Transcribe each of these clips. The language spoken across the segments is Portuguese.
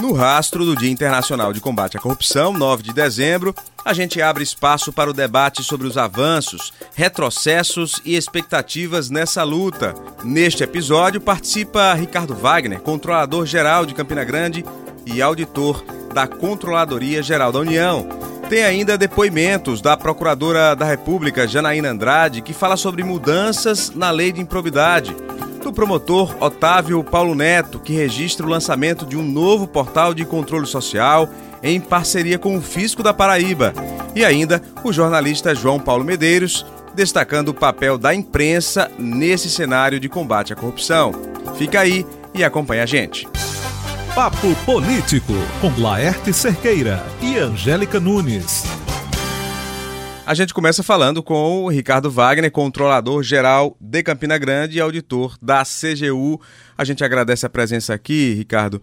No rastro do Dia Internacional de Combate à Corrupção, 9 de dezembro, a gente abre espaço para o debate sobre os avanços, retrocessos e expectativas nessa luta. Neste episódio participa Ricardo Wagner, controlador geral de Campina Grande e auditor da Controladoria Geral da União. Tem ainda depoimentos da Procuradora da República, Janaína Andrade, que fala sobre mudanças na lei de improbidade do promotor Otávio Paulo Neto, que registra o lançamento de um novo portal de controle social em parceria com o Fisco da Paraíba. E ainda o jornalista João Paulo Medeiros, destacando o papel da imprensa nesse cenário de combate à corrupção. Fica aí e acompanha a gente. Papo Político, com Laerte Cerqueira e Angélica Nunes. A gente começa falando com o Ricardo Wagner, controlador geral de Campina Grande e auditor da CGU. A gente agradece a presença aqui, Ricardo.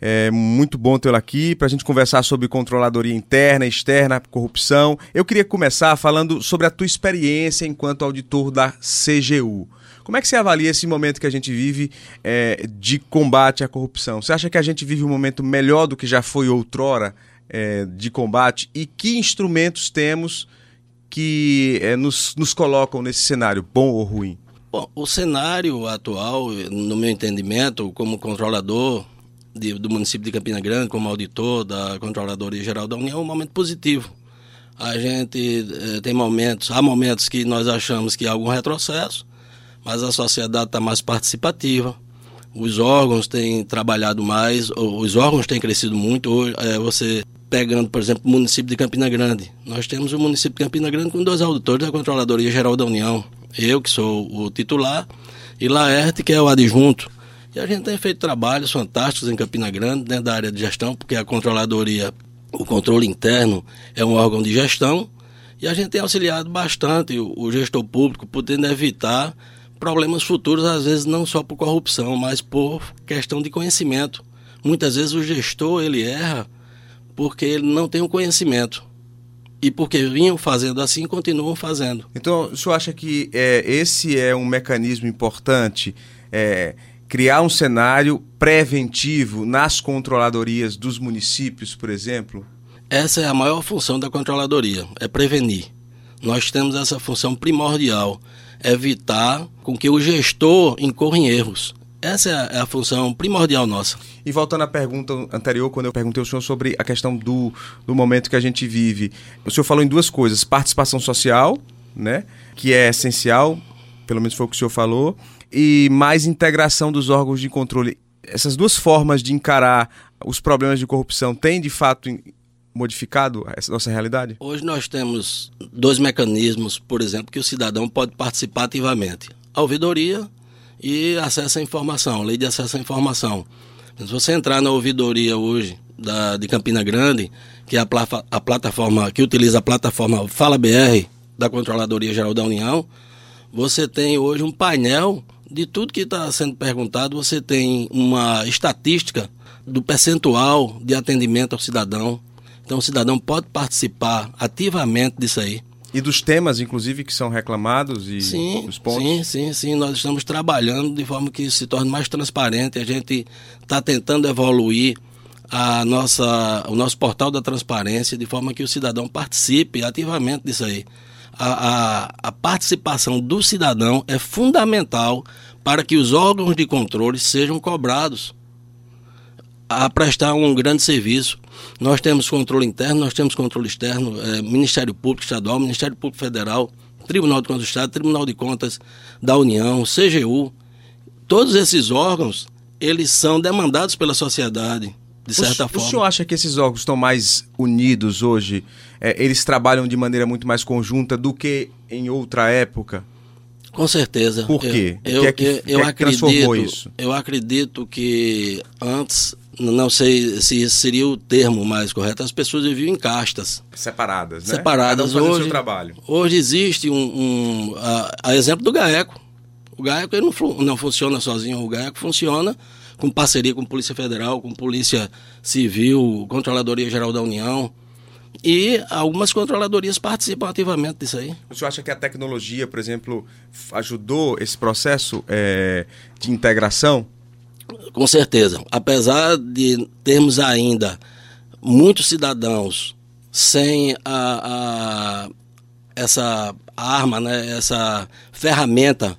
É muito bom tê-lo aqui para a gente conversar sobre controladoria interna, externa, corrupção. Eu queria começar falando sobre a tua experiência enquanto auditor da CGU. Como é que você avalia esse momento que a gente vive é, de combate à corrupção? Você acha que a gente vive um momento melhor do que já foi outrora é, de combate? E que instrumentos temos que é, nos, nos colocam nesse cenário, bom ou ruim? Bom, o cenário atual, no meu entendimento, como controlador de, do município de Campina Grande, como auditor da Controladoria Geral da União, é um momento positivo. A gente eh, tem momentos, há momentos que nós achamos que há algum retrocesso, mas a sociedade está mais participativa, os órgãos têm trabalhado mais, os órgãos têm crescido muito. Hoje, é, você pegando, por exemplo, o município de Campina Grande. Nós temos o município de Campina Grande com dois auditores da Controladoria Geral da União. Eu, que sou o titular, e Laerte, que é o adjunto. E a gente tem feito trabalhos fantásticos em Campina Grande, dentro da área de gestão, porque a Controladoria, o controle interno, é um órgão de gestão, e a gente tem auxiliado bastante o, gestor público, podendo evitar problemas futuros, às vezes não só por corrupção, mas por questão de conhecimento. Muitas vezes o gestor, ele erra porque ele não tem o conhecimento. E porque vinham fazendo assim, continuam fazendo. Então, o senhor acha que é, esse é um mecanismo importante? É, criar um cenário preventivo nas controladorias dos municípios, por exemplo? Essa é a maior função da controladoria, é prevenir. Nós temos essa função primordial, evitar com que o gestor incorra em erros. Essa é a, função primordial nossa. E voltando à pergunta anterior, quando eu perguntei ao senhor sobre a questão do, do momento que a gente vive, o senhor falou em duas coisas: participação social, né, que é essencial, pelo menos foi o que o senhor falou, e mais integração dos órgãos de controle. Essas duas formas de encarar os problemas de corrupção têm de fato modificado essa nossa realidade? Hoje nós temos dois mecanismos, por exemplo, que o cidadão pode participar ativamente: a ouvidoria e acesso à informação, lei de acesso à informação. Se você entrar na ouvidoria hoje da, de Campina Grande, que é a, a plataforma que utiliza a plataforma Fala BR da Controladoria Geral da União, você tem hoje um painel de tudo que está sendo perguntado, você tem uma estatística do percentual de atendimento ao cidadão. Então o cidadão pode participar ativamente disso aí. E dos temas, inclusive, que são reclamados e sim, os pontos? Sim, sim, sim. Nós estamos trabalhando de forma que se torne mais transparente. A gente está tentando evoluir a nossa, o nosso portal da transparência de forma que o cidadão participe ativamente disso aí. A, a, a participação do cidadão é fundamental para que os órgãos de controle sejam cobrados a prestar um grande serviço. Nós temos controle interno, nós temos controle externo, é, Ministério Público Estadual, Ministério Público Federal, Tribunal de Contas do Estado, Tribunal de Contas da União, CGU. Todos esses órgãos, eles são demandados pela sociedade, de certa o, forma. O senhor acha que esses órgãos estão mais unidos hoje? É, eles trabalham de maneira muito mais conjunta do que em outra época? Com certeza. Por quê? Eu, o que é que, eu, eu é acredito, isso? Eu acredito que antes não sei se esse seria o termo mais correto, as pessoas viviam em castas. Separadas, né? Separadas. Cada um hoje, trabalho. hoje existe um, um a, a, exemplo do GAECO. O GAECO ele não, não funciona sozinho, o GAECO funciona com parceria com Polícia Federal, com Polícia Civil, Controladoria Geral da União. E algumas controladorias participam ativamente disso aí. O senhor acha que a tecnologia, por exemplo, ajudou esse processo é, de integração? Com certeza. Apesar de termos ainda muitos cidadãos sem a, a essa arma, né, essa ferramenta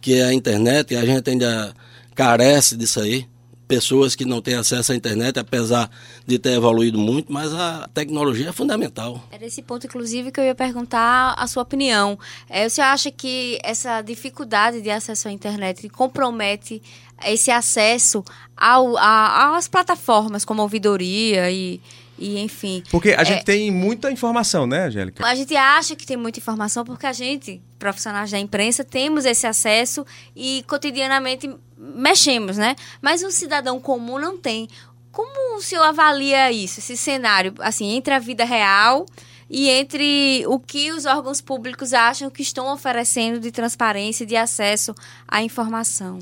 que é a internet, a gente ainda carece disso aí. Pessoas que não têm acesso à internet, apesar de ter evoluído muito, mas a tecnologia é fundamental. Era esse ponto, inclusive, que eu ia perguntar a sua opinião. É, você acha que essa dificuldade de acesso à internet compromete esse acesso ao, a, às plataformas como ouvidoria e e enfim. Porque a é, gente tem muita informação, né, Angélica? A gente acha que tem muita informação porque a gente, profissionais da imprensa, temos esse acesso e cotidianamente mexemos, né? Mas o cidadão comum não tem. Como o senhor avalia isso, esse cenário, assim, entre a vida real e entre o que os órgãos públicos acham que estão oferecendo de transparência e de acesso à informação?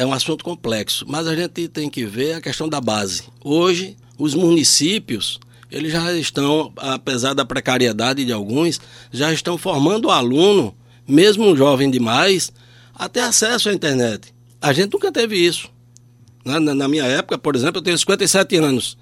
É um assunto complexo, mas a gente tem que ver a questão da base. Hoje, os municípios eles já estão, apesar da precariedade de alguns, já estão formando o aluno, mesmo um jovem demais, a ter acesso à internet. A gente nunca teve isso. Na, na, minha época, por exemplo, eu tenho 57 anos.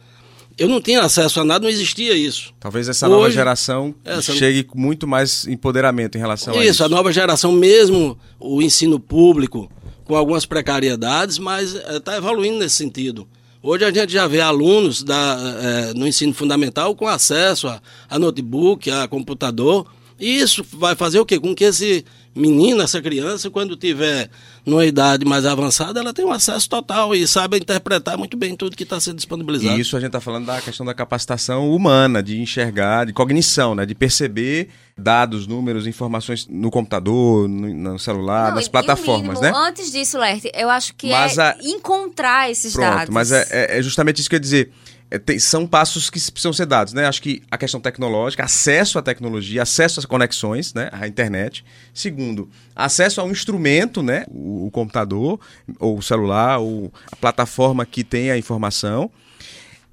Eu não tinha acesso a nada, não existia isso. Talvez essa Hoje, nova geração essa... chegue com muito mais empoderamento em relação isso, a isso. Isso, a nova geração, mesmo o ensino público, com algumas precariedades, mas está eh, evoluindo nesse sentido. Hoje a gente já vê alunos da, é, no ensino fundamental com acesso a, a notebook, a computador. Isso vai fazer o quê? Com que esse menino, essa criança, quando tiver numa idade mais avançada, ela tem um acesso total e sabe interpretar muito bem tudo que está sendo disponibilizado. E isso a gente está falando da questão da capacitação humana, de enxergar, de cognição, né? de perceber dados, números, informações no computador, no, no celular, Não, nas plataformas, mínimo, né? Antes disso, Lerte, eu acho que mas é a... encontrar esses Pronto, dados. Mas é, é, é justamente isso que eu ia dizer é, são passos que precisam ser dados, né? Acho que a questão tecnológica, acesso à tecnologia, acesso às conexões, né? À internet. Segundo, acesso ao instrumento, né? O, o computador, ou o celular, ou a plataforma que tem a informação.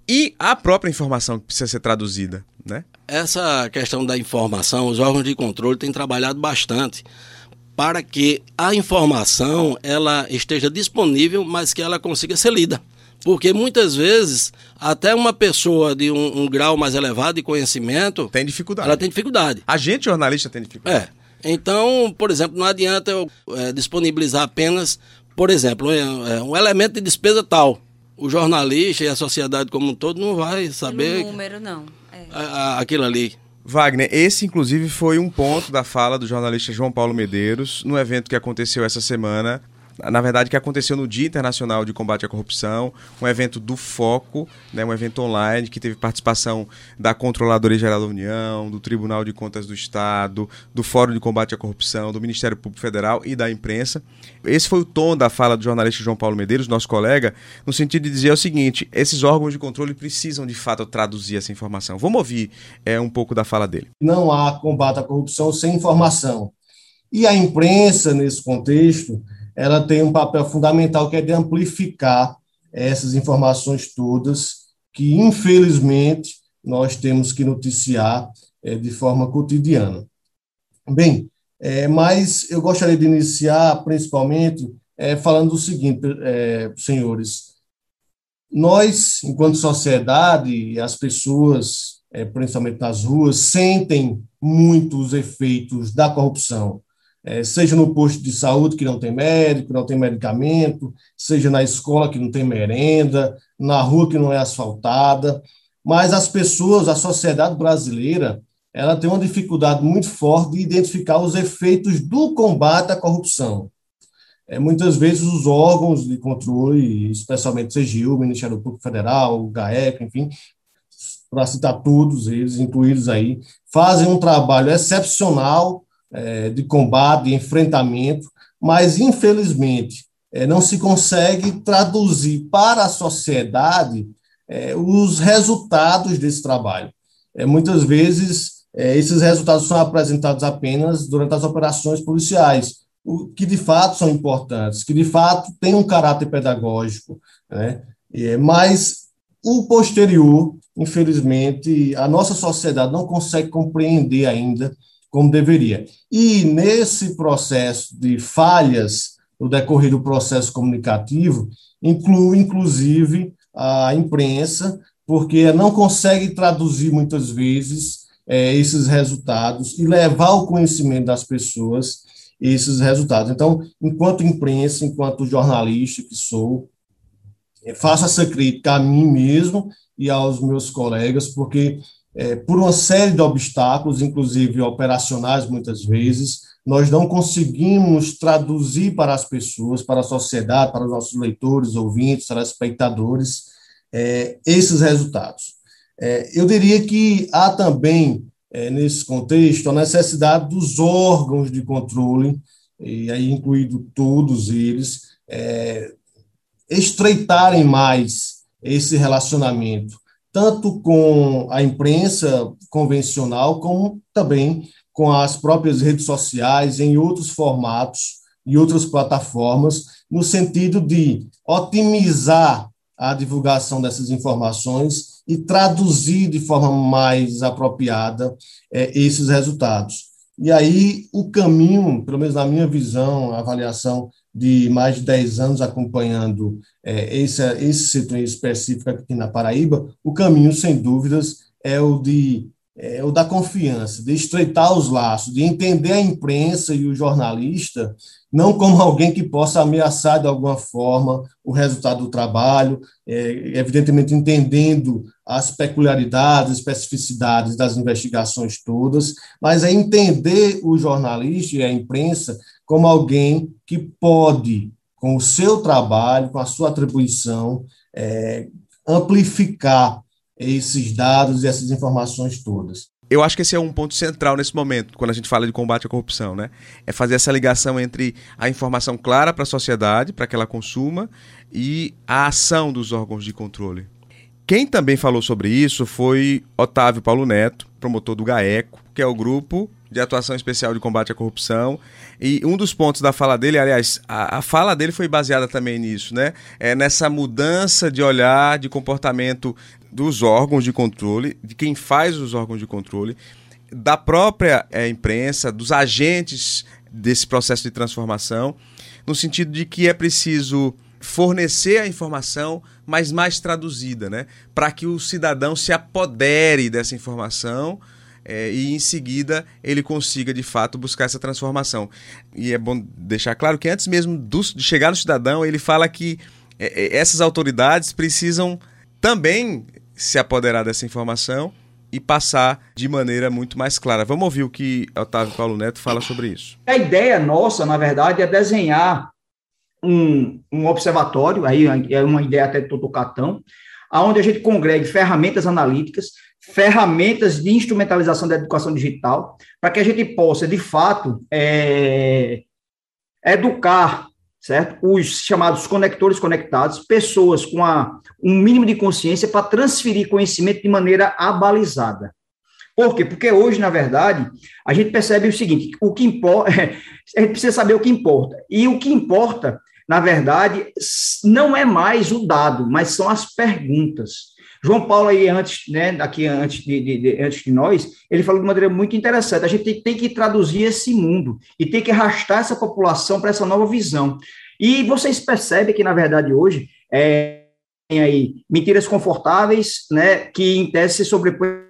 E a própria informação que precisa ser traduzida, né? Essa questão da informação, os órgãos de controle têm trabalhado bastante para que a informação ela esteja disponível, mas que ela consiga ser lida. Porque muitas vezes, até uma pessoa de um, um, grau mais elevado de conhecimento. Tem dificuldade. Ela tem dificuldade. A gente, jornalista, tem dificuldade. É. Então, por exemplo, não adianta eu é, disponibilizar apenas, por exemplo, é, um elemento de despesa tal. O jornalista e a sociedade como um todo não vai saber. Pelo número, não. É. A, a, aquilo ali. Wagner, esse inclusive foi um ponto da fala do jornalista João Paulo Medeiros no evento que aconteceu essa semana na verdade, que aconteceu no Dia Internacional de Combate à Corrupção, um evento do Foco, né, um evento online que teve participação da Controladoria Geral da União, do Tribunal de Contas do Estado, do Fórum de Combate à Corrupção, do Ministério Público Federal e da imprensa. Esse foi o tom da fala do jornalista João Paulo Medeiros, nosso colega, no sentido de dizer o seguinte: esses órgãos de controle precisam de fato traduzir essa informação. Vamos ouvir é, um pouco da fala dele. Não há combate à corrupção sem informação. E a imprensa, nesse contexto, ela tem um papel fundamental que é de amplificar essas informações todas que, infelizmente, nós temos que noticiar é, de forma cotidiana. Bem, é, mas eu gostaria de iniciar, principalmente, é, falando o seguinte, senhores. Nós, enquanto sociedade, as pessoas, principalmente nas ruas, sentem muitos efeitos da corrupção é, seja no posto de saúde que não tem médico, não tem medicamento, seja na escola que não tem merenda, na rua que não é asfaltada. Mas as pessoas, a sociedade brasileira, ela tem uma dificuldade muito forte de identificar os efeitos do combate à corrupção. É, muitas vezes os órgãos de controle, especialmente CGU, Ministério Público Federal, GAEC, enfim, para citar todos eles, incluídos aí, fazem um trabalho excepcional é, de combate, de enfrentamento, mas, infelizmente, é, não se consegue traduzir para a sociedade é, os resultados desse trabalho. É, muitas vezes, é, esses resultados são apresentados apenas durante as operações policiais, o que de fato são importantes, que de fato têm um caráter pedagógico, né? Mas o posterior, infelizmente, a nossa sociedade não consegue compreender ainda como deveria. E nesse processo de falhas no decorrer do processo comunicativo, inclui, inclusive, a imprensa, porque não consegue traduzir muitas vezes é, esses resultados e levar ao conhecimento das pessoas esses resultados. Então, enquanto imprensa, enquanto jornalista que sou, é, faço essa crítica a mim mesmo e aos meus colegas, porque é, por uma série de obstáculos, inclusive operacionais muitas vezes, nós não conseguimos traduzir para as pessoas, para a sociedade, para os nossos leitores, ouvintes, telespectadores, é, esses resultados. É, eu diria que há também, é, nesse contexto, a necessidade dos órgãos de controle, e aí incluído todos eles, é, estreitarem mais esse relacionamento, tanto com a imprensa convencional, como também com as próprias redes sociais, em outros formatos e outras plataformas, no sentido de otimizar a divulgação dessas informações e traduzir de forma mais apropriada é, esses resultados. E aí, o caminho, pelo menos na minha visão, avaliação de mais de 10 anos acompanhando é, esse, esse setor específico aqui na Paraíba, o caminho, sem dúvidas, é o de é, o da confiança, de estreitar os laços, de entender a imprensa e o jornalista não como alguém que possa ameaçar de alguma forma o resultado do trabalho, é, evidentemente entendendo as peculiaridades, especificidades das investigações todas, mas é entender o jornalista e a imprensa como alguém que pode, com o seu trabalho, com a sua atribuição, é, amplificar esses dados e essas informações todas. Eu acho que esse é um ponto central nesse momento, quando a gente fala de combate à corrupção, né? É fazer essa ligação entre a informação clara para a sociedade, para que ela consuma, e a ação dos órgãos de controle. Quem também falou sobre isso foi Otávio Paulo Neto, promotor do GAECO, que é o grupo de atuação especial de combate à corrupção. E um dos pontos da fala dele, aliás, a, a fala dele foi baseada também nisso, né? É nessa mudança de olhar, de comportamento dos órgãos de controle, de quem faz os órgãos de controle, da própria é, imprensa, dos agentes desse processo de transformação, no sentido de que é preciso fornecer a informação, mas mais traduzida, né? Para que o cidadão se apodere dessa informação é, e em seguida ele consiga de fato buscar essa transformação. E é bom deixar claro que antes mesmo do, de chegar no cidadão, ele fala que é, essas autoridades precisam também se apoderar dessa informação e passar de maneira muito mais clara. Vamos ouvir o que Otávio Paulo Neto fala sobre isso. A ideia nossa, na verdade, é desenhar um, um observatório, aí é uma ideia até do Toto Catão, onde a gente congregue ferramentas analíticas, ferramentas de instrumentalização da educação digital, para que a gente possa, de fato, é, educar certo? Os chamados conectores conectados, pessoas com a, um mínimo de consciência para transferir conhecimento de maneira abalizada. Por quê? Porque hoje, na verdade, a gente percebe o seguinte: o que importa, a gente precisa saber o que importa. E o que importa, na verdade, não é mais o dado, mas são as perguntas. João Paulo aí antes, né, aqui antes de, de, de, antes de nós, ele falou de maneira muito interessante. A gente tem, tem que traduzir esse mundo e tem que arrastar essa população para essa nova visão. E vocês percebem que na verdade hoje é, tem aí mentiras confortáveis, né, que em tese se sobrepõe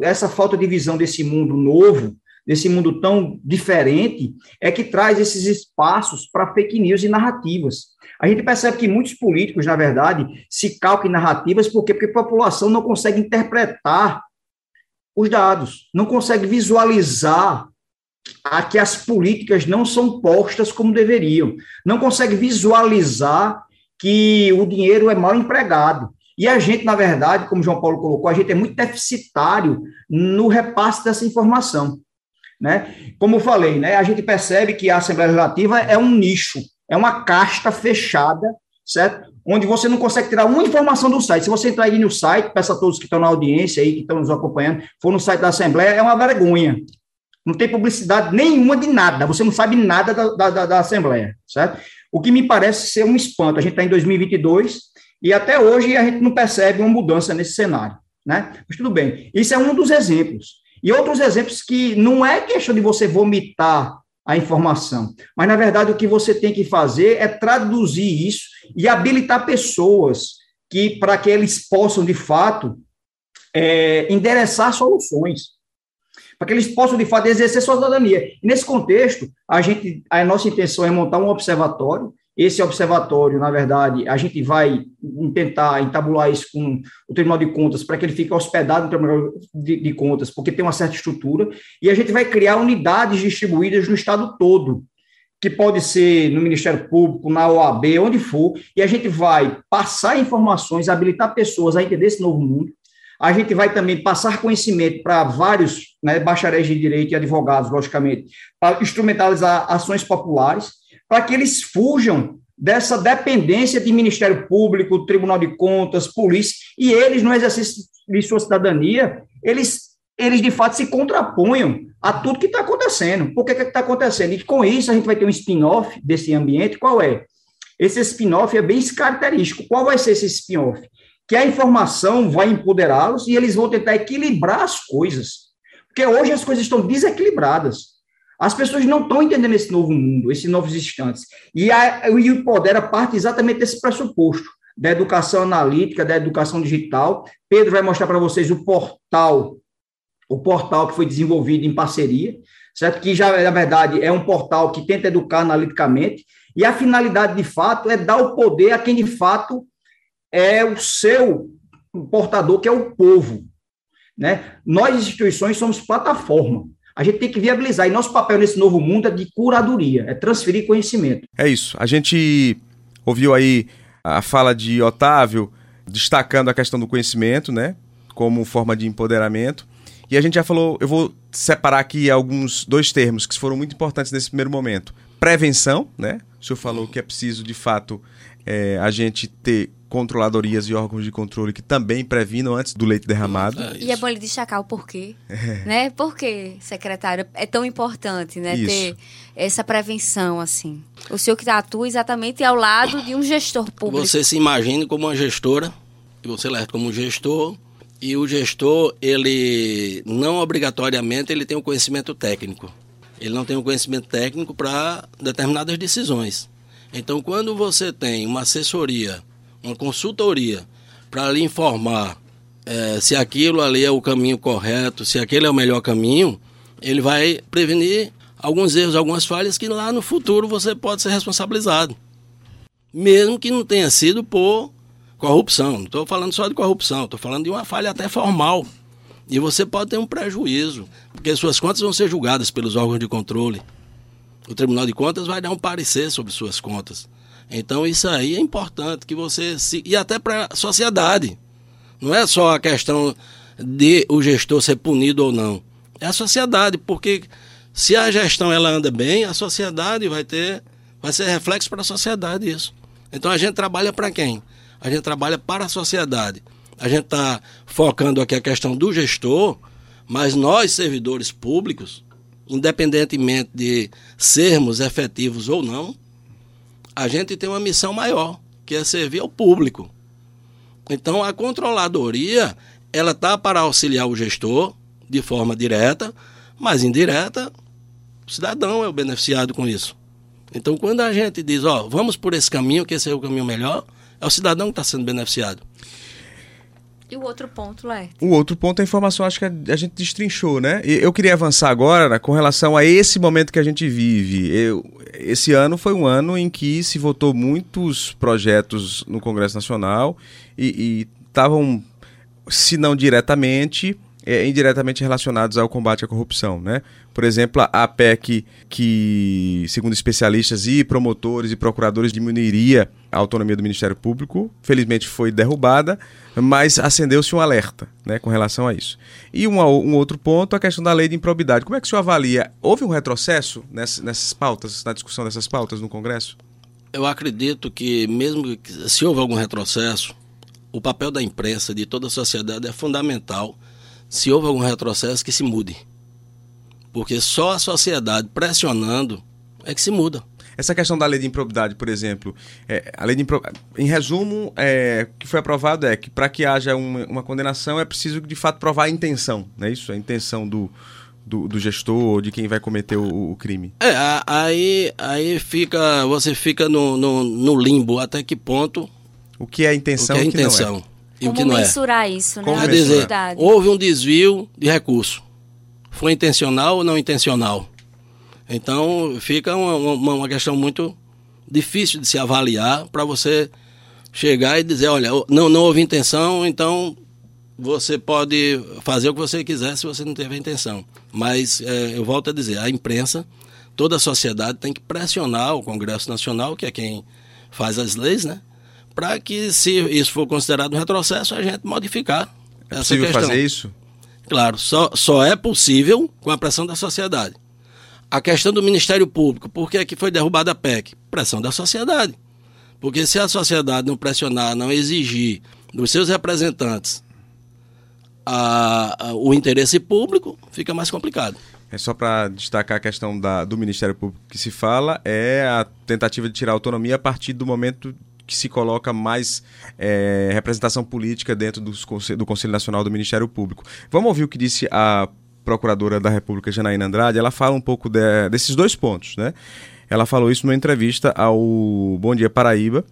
essa falta de visão desse mundo novo, desse mundo tão diferente, é que traz esses espaços para fake news e narrativas. A gente percebe que muitos políticos, na verdade, se calcam em narrativas porque, porque a população não consegue interpretar os dados, não consegue visualizar a que as políticas não são postas como deveriam, não consegue visualizar que o dinheiro é mal empregado. E a gente, na verdade, como João Paulo colocou, a gente é muito deficitário no repasse dessa informação. Né? Como eu falei, né, a gente percebe que a Assembleia Legislativa é um nicho, é uma casta fechada, certo? Onde você não consegue tirar uma informação do site. Se você entrar aí no site, peço a todos que estão na audiência aí, que estão nos acompanhando, for no site da Assembleia, é uma vergonha. Não tem publicidade nenhuma de nada, você não sabe nada da, da, da Assembleia, certo? O que me parece ser um espanto. A gente está em 2022 e até hoje a gente não percebe uma mudança nesse cenário, né? Mas tudo bem. Isso é um dos exemplos. E outros exemplos que não é questão de você vomitar a informação. Mas, na verdade, o que você tem que fazer é traduzir isso e habilitar pessoas que para que eles possam, de fato, é, endereçar soluções, para que eles possam, de fato, exercer sua cidadania. Nesse contexto, a, gente, a nossa intenção é montar um observatório. Esse observatório, na verdade, a gente vai tentar entabular isso com o Tribunal de Contas para que ele fique hospedado no Tribunal de, de Contas, porque tem uma certa estrutura, e a gente vai criar unidades distribuídas no estado todo, que pode ser no Ministério Público, na OAB, onde for, e a gente vai passar informações, habilitar pessoas a entender esse novo mundo. A gente vai também passar conhecimento para vários né, bacharéis de direito e advogados, logicamente, para instrumentalizar ações populares, para que eles fujam dessa dependência de Ministério Público, Tribunal de Contas, polícia, e eles, no exercício de sua cidadania, eles eles de fato se contraponham a tudo que está acontecendo. Por que está acontecendo? E com isso a gente vai ter um spin-off desse ambiente. Qual é? Esse spin-off é bem característico. Qual vai ser esse spin-off? Que a informação vai empoderá-los e eles vão tentar equilibrar as coisas. Porque hoje as coisas estão desequilibradas. As pessoas não estão entendendo esse novo mundo, esses novos instantes. E, o Empodera parte exatamente desse pressuposto, da educação analítica, da educação digital. Pedro vai mostrar para vocês o portal o portal que foi desenvolvido em parceria, certo? Que já, na verdade, é um portal que tenta educar analiticamente, e a finalidade, de fato, é dar o poder a quem, de fato, é o seu portador, que é o povo. Né? Nós, instituições, somos plataforma. A gente tem que viabilizar. E nosso papel nesse novo mundo é de curadoria, é transferir conhecimento. É isso. A gente ouviu aí a fala de Otávio destacando a questão do conhecimento, né? Como forma de empoderamento. E a gente já falou, eu vou separar aqui alguns dois termos que foram muito importantes nesse primeiro momento. Prevenção, né? O senhor falou que é preciso, de fato, é, a gente ter controladorias e órgãos de controle que também previnam antes do leite derramado. É e é bom ele destacar o porquê, é. né? Por que, secretário, é tão importante, né? Isso. Ter essa prevenção, assim. O senhor que atua exatamente ao lado de um gestor público. Você se imagine como uma gestora, e você lá como gestor, e o gestor, ele não obrigatoriamente ele tem o um conhecimento técnico. Ele não tem o um conhecimento técnico para determinadas decisões. Então, quando você tem uma assessoria, uma consultoria para lhe informar é, se aquilo ali é o caminho correto, se aquele é o melhor caminho, ele vai prevenir alguns erros, algumas falhas que lá no futuro você pode ser responsabilizado. Mesmo que não tenha sido por corrupção. Não estou falando só de corrupção, estou falando de uma falha até formal. E você pode ter um prejuízo, porque suas contas vão ser julgadas pelos órgãos de controle. O Tribunal de Contas vai dar um parecer sobre suas contas. Então isso aí é importante que você se e até para a sociedade. Não é só a questão de o gestor ser punido ou não. É a sociedade, porque se a gestão ela anda bem, a sociedade vai ter vai ser reflexo para a sociedade isso. Então a gente trabalha para quem? a gente trabalha para a sociedade. A gente está focando aqui a questão do gestor, mas nós, servidores públicos, independentemente de sermos efetivos ou não, a gente tem uma missão maior, que é servir ao público. Então, a controladoria, ela está para auxiliar o gestor de forma direta, mas indireta, o cidadão é o beneficiado com isso. Então, quando a gente diz, ó, vamos por esse caminho, que esse é o caminho melhor, é o cidadão que está sendo beneficiado. E o outro ponto, Laerte? O outro ponto é a informação, acho que a gente destrinchou, né? Eu queria avançar agora né, com relação a esse momento que a gente vive. Eu, esse ano foi um ano em que se votou muitos projetos no Congresso Nacional e estavam, se não diretamente, é, indiretamente relacionados ao combate à corrupção, né? Por exemplo, a PEC que, segundo especialistas e promotores e procuradores, diminuiria a autonomia do Ministério Público, felizmente foi derrubada, mas acendeu-se um alerta né, com relação a isso. E um, um, outro ponto, a questão da lei de improbidade. Como é que o senhor avalia? Houve um retrocesso nessas, nessas pautas, na discussão dessas pautas no Congresso? Eu acredito que, mesmo que, se houve algum retrocesso, o papel da imprensa, de toda a sociedade, é fundamental se houve algum retrocesso, que se mude. Porque só a sociedade pressionando é que se muda. Essa questão da lei de improbidade, por exemplo, é, a lei de em resumo, é, o que foi aprovado é que para que haja uma, uma, condenação é preciso de fato provar a intenção, não é isso? A intenção do, do, do gestor ou de quem vai cometer o, o, crime? É, aí, aí fica, você fica no, no, no, limbo até que ponto. O que é a intenção o que é a intenção. E Como o que não mensurar é. isso, né? Como Quer dizer, houve um desvio de recurso. Foi intencional ou não intencional? Então fica uma, uma, uma questão muito difícil de se avaliar para você chegar e dizer, olha, não, não houve intenção, então você pode fazer o que você quiser se você não teve a intenção. Mas é, eu volto a dizer, a imprensa, toda a sociedade tem que pressionar o Congresso Nacional, que é quem faz as leis, né? Para que, se isso for considerado um retrocesso, a gente modificar é essa possível questão. fazer isso? Claro, só, só é possível com a pressão da sociedade. A questão do Ministério Público, por que, é que foi derrubada a PEC? Pressão da sociedade. Porque se a sociedade não pressionar, não exigir dos seus representantes a, a, o interesse público, fica mais complicado. É só para destacar a questão da, do Ministério Público que se fala, é a tentativa de tirar autonomia a partir do momento que se coloca mais é, representação política dentro dos, do Conselho Nacional do Ministério Público. Vamos ouvir o que disse a Procuradora da República, Janaína Andrade. Ela fala um pouco de, desses dois pontos. Né? Ela falou isso numa entrevista ao Bom Dia Paraíba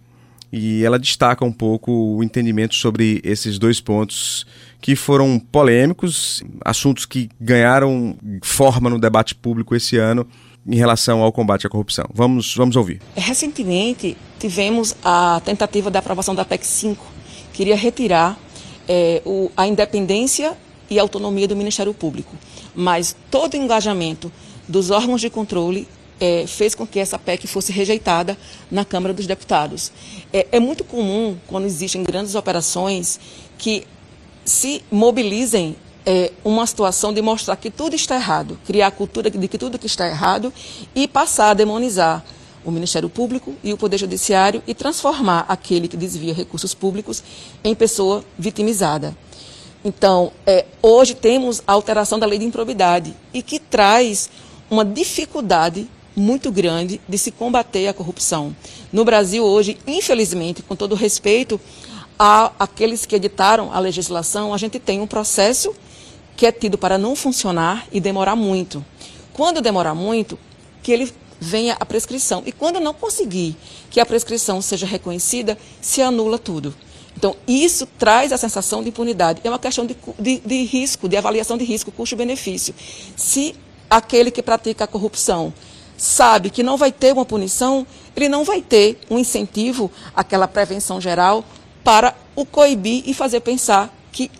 e ela destaca um pouco o entendimento sobre esses dois pontos que foram polêmicos, assuntos que ganharam forma no debate público esse ano em relação ao combate à corrupção. Vamos, vamos ouvir. Recentemente, tivemos a tentativa da aprovação da PEC 5, que iria retirar é, o, a independência e autonomia do Ministério Público. Mas todo o engajamento dos órgãos de controle é, fez com que essa PEC fosse rejeitada na Câmara dos Deputados. É, é muito comum, quando existem grandes operações, que se mobilizem é, uma situação de mostrar que tudo está errado, criar a cultura de que tudo que está errado e passar a demonizar o Ministério Público e o Poder Judiciário e transformar aquele que desvia recursos públicos em pessoa vitimizada. Então, é, hoje temos a alteração da lei de improbidade e que traz uma dificuldade muito grande de se combater a corrupção. No Brasil, hoje, infelizmente, com todo respeito a aqueles que editaram a legislação, a gente tem um processo que é tido para não funcionar e demorar muito. Quando demorar muito, que ele venha a prescrição. E quando não conseguir que a prescrição seja reconhecida, se anula tudo. Então, isso traz a sensação de impunidade. É uma questão de, de, de risco, de avaliação de risco, custo-benefício. Se aquele que pratica a corrupção sabe que não vai ter uma punição, ele não vai ter um incentivo, aquela prevenção geral, para o coibir e fazer pensar que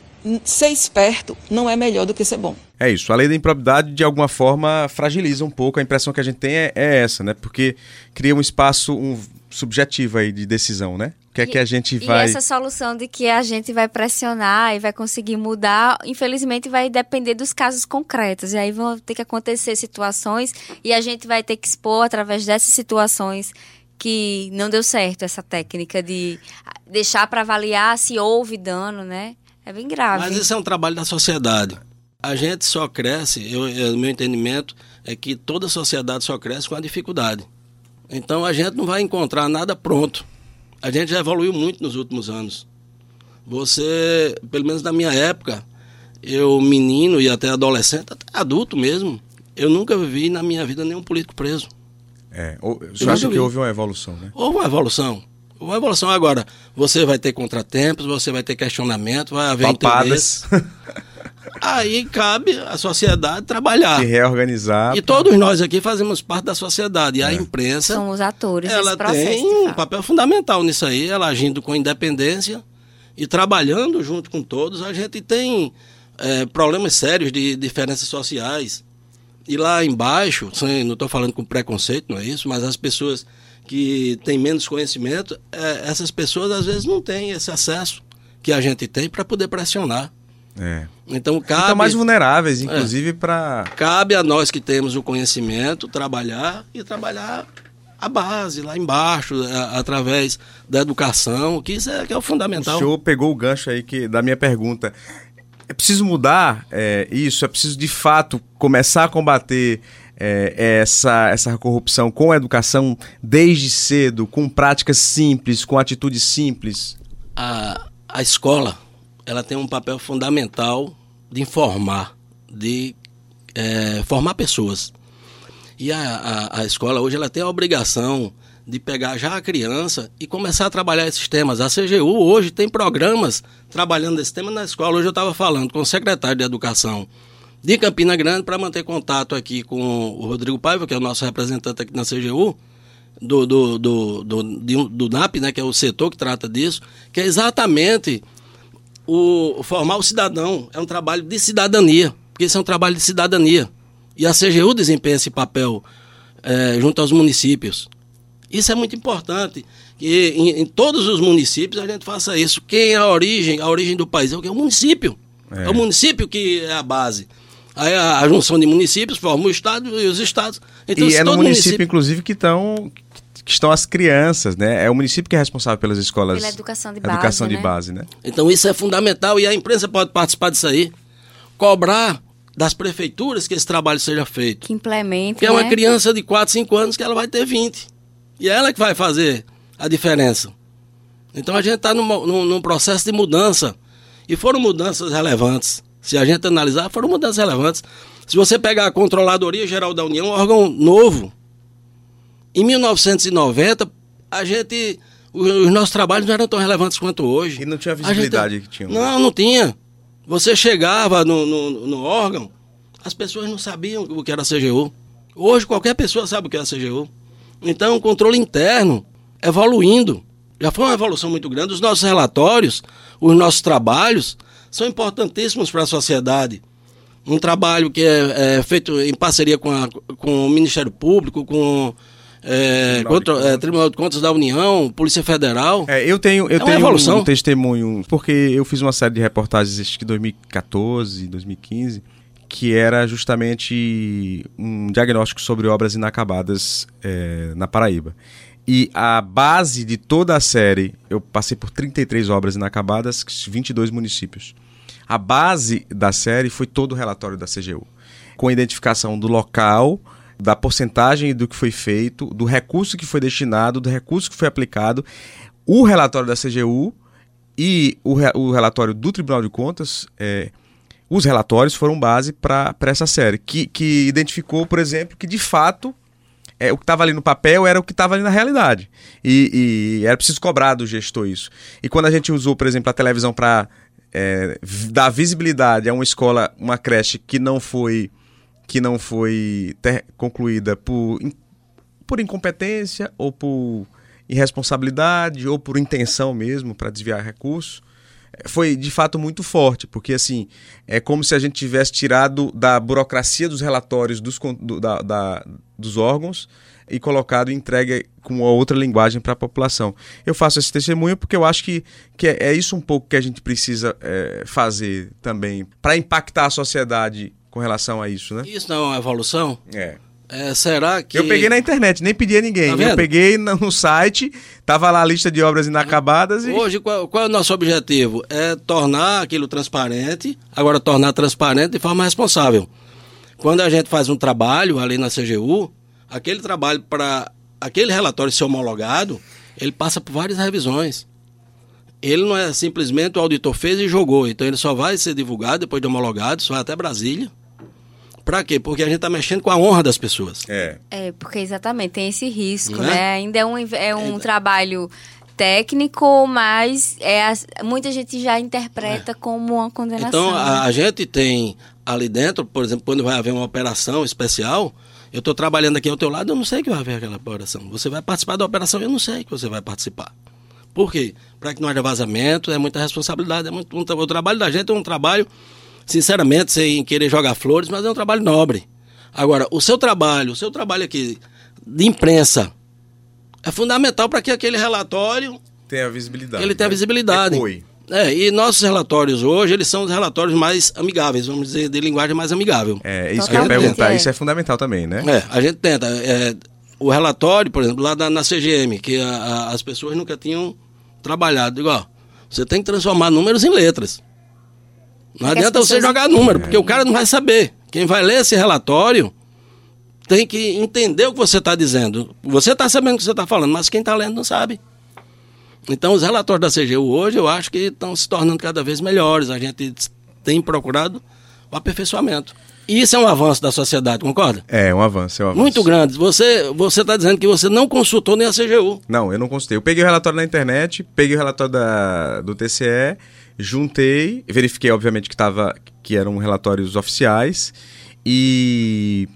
ser esperto não é melhor do que ser bom. É isso. A lei da improbidade, de alguma forma, fragiliza um pouco. A impressão que a gente tem é, é essa, né? Porque cria um espaço um, subjetivo aí de decisão, né? O que é que a gente vai. E essa solução de que a gente vai pressionar e vai conseguir mudar, infelizmente, vai depender dos casos concretos. E aí vão ter que acontecer situações e a gente vai ter que expor através dessas situações que não deu certo essa técnica de deixar para avaliar se houve dano, né? É bem grave. Mas isso é um trabalho da sociedade. A gente só cresce, eu, eu, meu entendimento é que toda sociedade só cresce com a dificuldade. Então a gente não vai encontrar nada pronto. A gente já evoluiu muito nos últimos anos. Você, pelo menos na minha época, eu menino e até adolescente, até adulto mesmo, eu nunca vi na minha vida nenhum político preso. É, o senhor acha que houve uma evolução, né? Houve uma evolução. Uma evolução agora. Você vai ter contratempos, você vai ter questionamento, vai haver Papadas. interesse. Aí cabe a sociedade trabalhar. Se reorganizar. E pra... todos nós aqui fazemos parte da sociedade. E é. a imprensa. Somos atores. Ela tem um papel fundamental nisso aí, ela agindo com independência e trabalhando junto com todos. A gente tem é, problemas sérios de diferenças sociais. E lá embaixo, não estou falando com preconceito, não é isso, mas as pessoas que têm menos conhecimento, é, essas pessoas às vezes não têm esse acesso que a gente tem para poder pressionar. É. Então cabe. Estão mais vulneráveis, inclusive, é, para. Cabe a nós que temos o conhecimento trabalhar e trabalhar a base lá embaixo, a, através da educação, que isso é, que é o fundamental. O senhor pegou o gancho aí que, da minha pergunta. É preciso mudar é, isso, é preciso de fato começar a combater é, essa, essa corrupção com a educação desde cedo, com práticas simples, com atitudes simples? A, a escola ela tem um papel fundamental de informar, de é, formar pessoas. E a, a, a, escola hoje ela tem a obrigação de pegar já a criança e começar a trabalhar esses temas. A CGU hoje tem programas trabalhando esse tema na escola. Hoje eu estava falando com o secretário de Educação de Campina Grande para manter contato aqui com o Rodrigo Paiva, que é o nosso representante aqui na CGU, do, do, do, do, do, NAP, né, que é o setor que trata disso, que é exatamente o formar o cidadão. É um trabalho de cidadania, porque isso é um trabalho de cidadania. E a CGU desempenha esse papel é, junto aos municípios. Isso é muito importante. Que em, em, todos os municípios a gente faça isso. Quem é a origem, a origem do país é o que? É o município. É. é o município que é a base. Aí a, a, junção de municípios forma o Estado e os Estados. Então, e é no município, município, inclusive, que estão que estão as crianças, né? É o município que é responsável pelas escolas. Pela educação de base. Educação né? de base, né? Então isso é fundamental e a imprensa pode participar disso aí. Cobrar das prefeituras que esse trabalho seja feito. Que implemente. Que né? é uma né? criança de 4, 5 anos que ela vai ter 20. E é ela que vai fazer a diferença. Então a gente está num, num, num processo de mudança. E foram mudanças relevantes. Se a gente analisar, foram mudanças relevantes. Se você pegar a Controladoria Geral da União, um órgão novo, em 1990, a gente. Os nossos trabalhos não eram tão relevantes quanto hoje. E não tinha a visibilidade a gente, que tinha. Não, não tinha. Você chegava no, no, no, órgão, as pessoas não sabiam o que era a CGU. Hoje qualquer pessoa sabe o que é a CGU. Então o controle interno evoluindo. Já foi uma evolução muito grande. Os nossos relatórios, os nossos trabalhos, são importantíssimos para a sociedade. Um trabalho que é, é feito em parceria com, a, com o Ministério Público, com é, Tribunal, contra, de é, Tribunal, de Contas da União, Polícia Federal. É, eu tenho, eu é tenho um, um testemunho, porque eu fiz uma série de reportagens acho que 2014, 2015, que era justamente um diagnóstico sobre obras inacabadas é, na Paraíba. E a base de toda a série, eu passei por 33 obras inacabadas, 22 municípios. A base da série foi todo o relatório da CGU, com a identificação do local, da porcentagem do que foi feito, do recurso que foi destinado, do recurso que foi aplicado, o relatório da CGU e o, re, o relatório do Tribunal de Contas. É, os relatórios foram base para essa série, que, que identificou, por exemplo, que de fato é, o que estava ali no papel era o que estava ali na realidade. E, e, era preciso cobrar do gestor isso. E quando a gente usou, por exemplo, a televisão para é, dar visibilidade a uma escola, uma creche que não foi que não foi ter, concluída por, por incompetência ou por irresponsabilidade ou por intenção mesmo para desviar recursos, foi de fato muito forte, porque assim, é como se a gente tivesse tirado da burocracia dos relatórios dos, do, da, da, dos órgãos e colocado entregue com outra linguagem para a população. Eu faço esse testemunho porque eu acho que, que é, é isso um pouco que a gente precisa é, fazer também para impactar a sociedade com relação a isso, né? Isso não é uma evolução? É. É, será que. Eu peguei na internet, nem pedi a ninguém. Tá eu peguei no site, tava lá a lista de obras inacabadas. E... Hoje, qual, qual, é o nosso objetivo? É tornar aquilo transparente, agora tornar transparente de forma responsável. Quando a gente faz um trabalho ali na CGU, aquele trabalho para aquele relatório ser homologado, ele passa por várias revisões. Ele não é simplesmente o auditor fez e jogou, então ele só vai ser divulgado depois de homologado, só vai até Brasília Pra quê? Porque a gente está mexendo com a honra das pessoas. É. É, porque exatamente, tem esse risco, né? né? Ainda é um, é um é. trabalho técnico, mas é, muita gente já interpreta é. como uma condenação. Então, a, né? a, gente tem ali dentro, por exemplo, quando vai haver uma operação especial, eu estou trabalhando aqui ao teu lado, eu não sei que vai haver aquela operação. Você vai participar da operação, eu não sei que você vai participar. Por quê? Para que não haja vazamento, é muita responsabilidade, é muito, um, o trabalho da gente é um trabalho sinceramente, sem querer jogar flores, mas é um trabalho nobre. Agora, o seu trabalho, o seu trabalho aqui de imprensa é fundamental para que aquele relatório tenha visibilidade. Ele tenha né? visibilidade. Ecoe. É, e nossos relatórios hoje, eles são os relatórios mais amigáveis, vamos dizer, de linguagem mais amigável. É, isso que eu ia perguntar, é. isso é fundamental também, né? É, a gente tenta. É, o relatório, por exemplo, lá da, na CGM, que a, a, as pessoas nunca tinham trabalhado, igual, você tem que transformar números em letras. Não adianta você jogar número, porque o cara não vai saber. Quem vai ler esse relatório tem que entender o que você está dizendo. Você está sabendo o que você está falando, mas quem está lendo não sabe. Então, os relatórios da CGU hoje, eu acho que estão se tornando cada vez melhores. A gente tem procurado o aperfeiçoamento. E isso é um avanço da sociedade, concorda? É, um avanço, é um avanço. Muito grande. Você você está dizendo que você não consultou nem a CGU. Não, eu não consultei. Eu peguei o relatório na internet, peguei o relatório da, do TCE, juntei, verifiquei, obviamente, que, tava, que eram relatórios oficiais e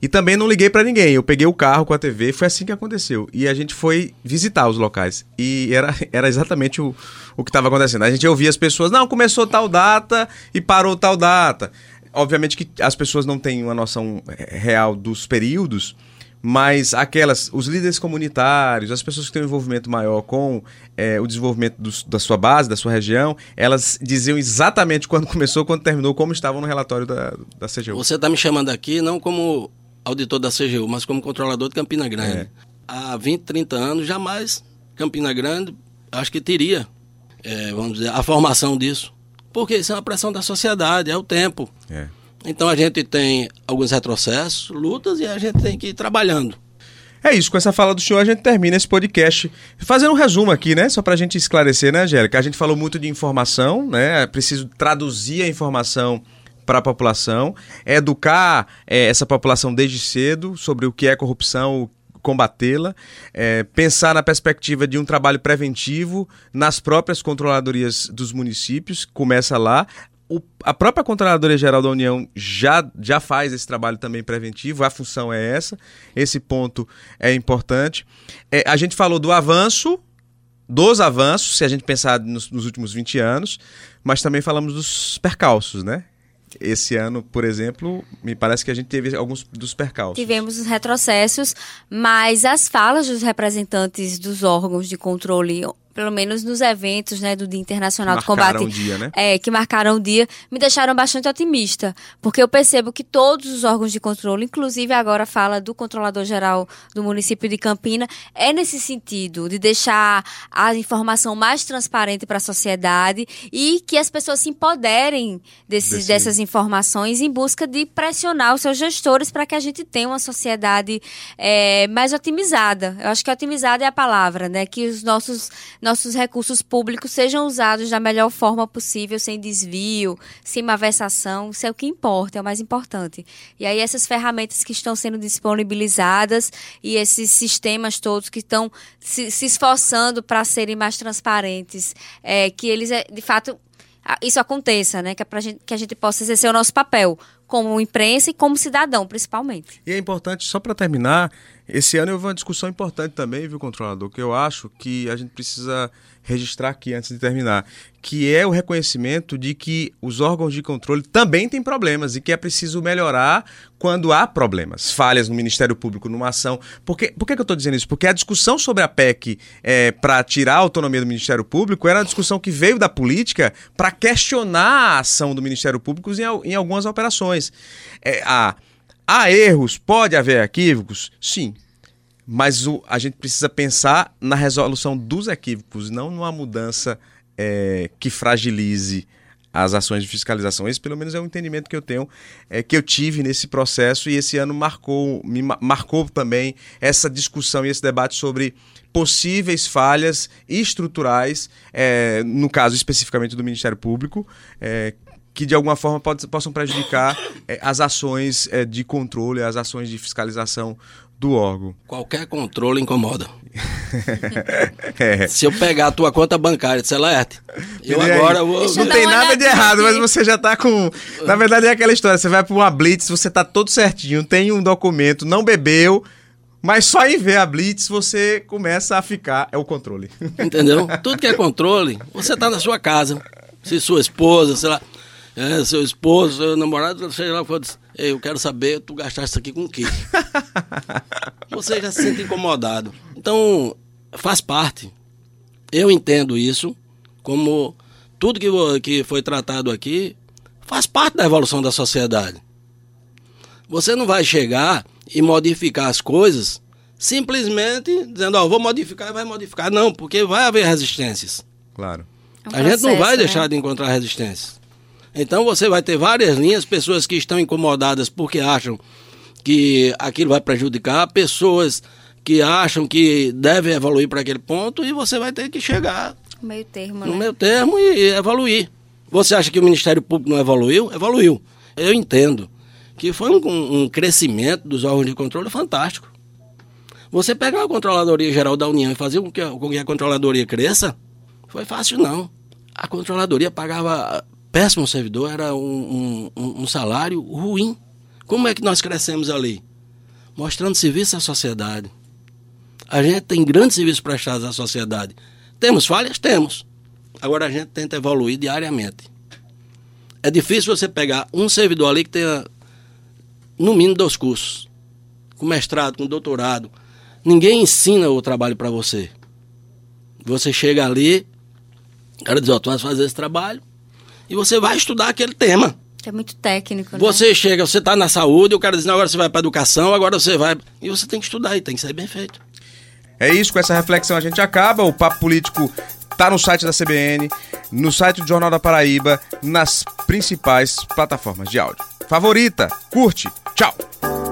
e também não liguei para ninguém. Eu peguei o carro com a TV, foi assim que aconteceu. E a gente foi visitar os locais. E era, era exatamente o, o que estava acontecendo. A gente ouvia as pessoas, não, começou tal data e parou tal data. Obviamente que as pessoas não têm uma noção real dos períodos, mas aquelas, os líderes comunitários, as pessoas que têm um envolvimento maior com é, o desenvolvimento do, da sua base, da sua região, elas diziam exatamente quando começou, quando terminou, como estavam no relatório da, da CGU. Você está me chamando aqui não como auditor da CGU, mas como controlador de Campina Grande. É. Há 20, 30 anos, jamais Campina Grande, acho que teria, é, vamos dizer, a formação disso. Porque isso é uma pressão da sociedade, é o tempo. É. Então a gente tem alguns retrocessos, lutas, e a gente tem que ir trabalhando. É isso, com essa fala do senhor a gente termina esse podcast. Fazendo um resumo aqui, né? Só para a gente esclarecer, né, Angélica? A gente falou muito de informação, né? É preciso traduzir a informação para a população, educar é, essa população desde cedo sobre o que é corrupção, combatê-la, é, pensar na perspectiva de um trabalho preventivo nas próprias controladorias dos municípios, começa lá. O, a própria Controladoria Geral da União já, já faz esse trabalho também preventivo, a função é essa, esse ponto é importante. É, a gente falou do avanço, dos avanços, se a gente pensar nos, nos últimos 20 anos, mas também falamos dos percalços, né? esse ano, por exemplo, me parece que a gente teve alguns dos percalços. Tivemos os retrocessos, mas as falas dos representantes dos órgãos de controle pelo menos nos eventos né, do Dia Internacional do Combate, um dia, né? é, que marcaram o dia, me deixaram bastante otimista, porque eu percebo que todos os órgãos de controle, inclusive agora fala do controlador geral do município de Campina, é nesse sentido de deixar a informação mais transparente para a sociedade e que as pessoas se empoderem desses, dessas informações em busca de pressionar os seus gestores para que a gente tenha uma sociedade é, mais otimizada. Eu acho que otimizada é a palavra, né? Que os nossos nossos recursos públicos sejam usados da melhor forma possível, sem desvio, sem malversação. Isso é o que importa, é o mais importante. E aí essas ferramentas que estão sendo disponibilizadas e esses sistemas todos que estão se, se esforçando para serem mais transparentes, é, que eles, é, de fato, isso aconteça, né? Que, é pra gente, que a gente possa exercer o nosso papel como imprensa e como cidadão, principalmente. E é importante, só para terminar, esse ano houve uma discussão importante também, viu, controlador, que eu acho que a gente precisa registrar aqui antes de terminar, que é o reconhecimento de que os órgãos de controle também têm problemas e que é preciso melhorar quando há problemas, falhas no Ministério Público, numa ação. Por que, por que, que eu estou dizendo isso? Porque a discussão sobre a PEC é, para tirar a autonomia do Ministério Público era uma discussão que veio da política para questionar a ação do Ministério Público em, em algumas operações. É, a Há erros? Pode haver equívocos? Sim. Mas o, a gente precisa pensar na resolução dos equívocos, não numa mudança é, que fragilize as ações de fiscalização. Esse, pelo menos, é o entendimento que eu tenho, é, que eu tive nesse processo e esse ano marcou, me marcou também essa discussão e esse debate sobre possíveis falhas estruturais, é, no caso especificamente do Ministério Público, é, que de alguma forma pode, possam prejudicar é, as ações é, de controle, as ações de fiscalização do órgão. Qualquer controle incomoda. é. Se eu pegar a tua conta bancária de Celeste, eu agora vou. Não tem nada de errado, mas você já está com. Na verdade é aquela história: você vai para uma blitz, você está todo certinho, tem um documento, não bebeu. Mas só em ver a Blitz você começa a ficar. É o controle. Entendeu? Tudo que é controle, você está na sua casa. Se sua esposa, sei lá é, seu esposo, seu namorado, chega lá e fala, eu quero saber, tu gastaste isso aqui com o quê? Você já se sente incomodado. Então, faz parte. Eu entendo isso como tudo que, que foi tratado aqui faz parte da evolução da sociedade. Você não vai chegar e modificar as coisas simplesmente dizendo, ó, oh, vou modificar e vai modificar. Não, porque vai haver resistências. Claro. É um a gente não vai né? deixar de encontrar resistências. Então você vai ter várias linhas, pessoas que estão incomodadas porque acham que aquilo vai prejudicar, pessoas que acham que devem evoluir para aquele ponto e você vai ter que chegar meio termo, no né? meio termo e evoluir. Você acha que o Ministério Público não evoluiu? Evoluiu. Eu entendo que foi um, um crescimento dos órgãos de controle fantástico. Você pegar a Controladoria Geral da União e fazer com que, com que a Controladoria cresça, foi fácil não. A Controladoria pagava péssimo servidor, era um, um, um salário ruim. Como é que nós crescemos ali? Mostrando serviço à sociedade. A gente tem grandes serviços prestados à sociedade. Temos falhas? Temos. Agora a gente tenta evoluir diariamente. É difícil você pegar um servidor ali que tenha, no mínimo, dois cursos. Com mestrado, com doutorado. Ninguém ensina o trabalho para você. Você chega ali, o cara diz, ó, tu vai fazer esse trabalho, e você vai estudar aquele tema. É muito técnico, né? Você chega, você está na saúde, o cara diz, não, agora você vai para educação, agora você vai. E você tem que estudar e tem que ser bem feito. É isso, com essa reflexão a gente acaba. O Papo Político tá no site da CBN, no site do Jornal da Paraíba, nas principais plataformas de áudio. Favorita, curte, tchau!